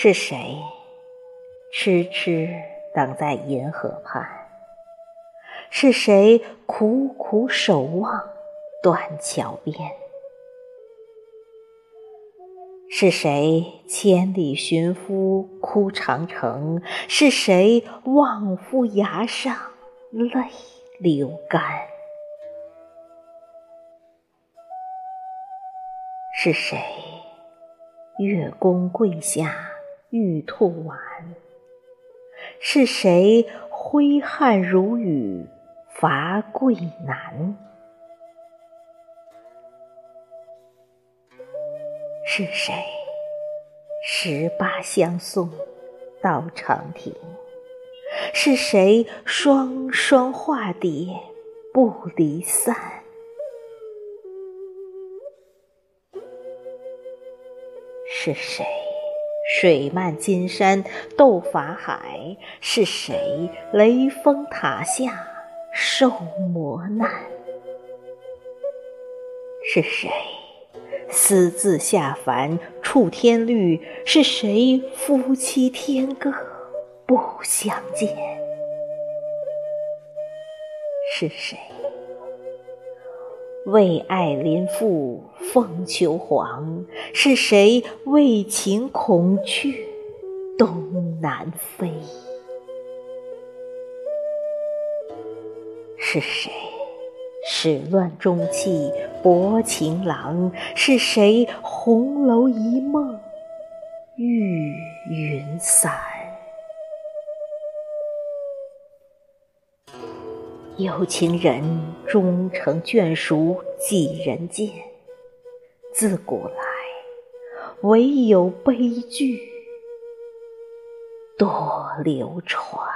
是谁痴痴等在银河畔？是谁苦苦守望断桥边？是谁千里寻夫哭长城？是谁望夫崖上泪流干？是谁月宫跪下玉兔丸？是谁挥汗如雨伐桂南？是谁十八相送到长亭？是谁双双化蝶不离散？是谁水漫金山斗法海？是谁雷峰塔下受磨难？是谁？私自下凡触天律，是谁夫妻天各不相见？是谁为爱临父凤求凰？是谁为情孔雀东南飞？是谁？始乱终弃薄情郎，是谁红楼一梦玉云散？有情人终成眷属几人见？自古来唯有悲剧多流传。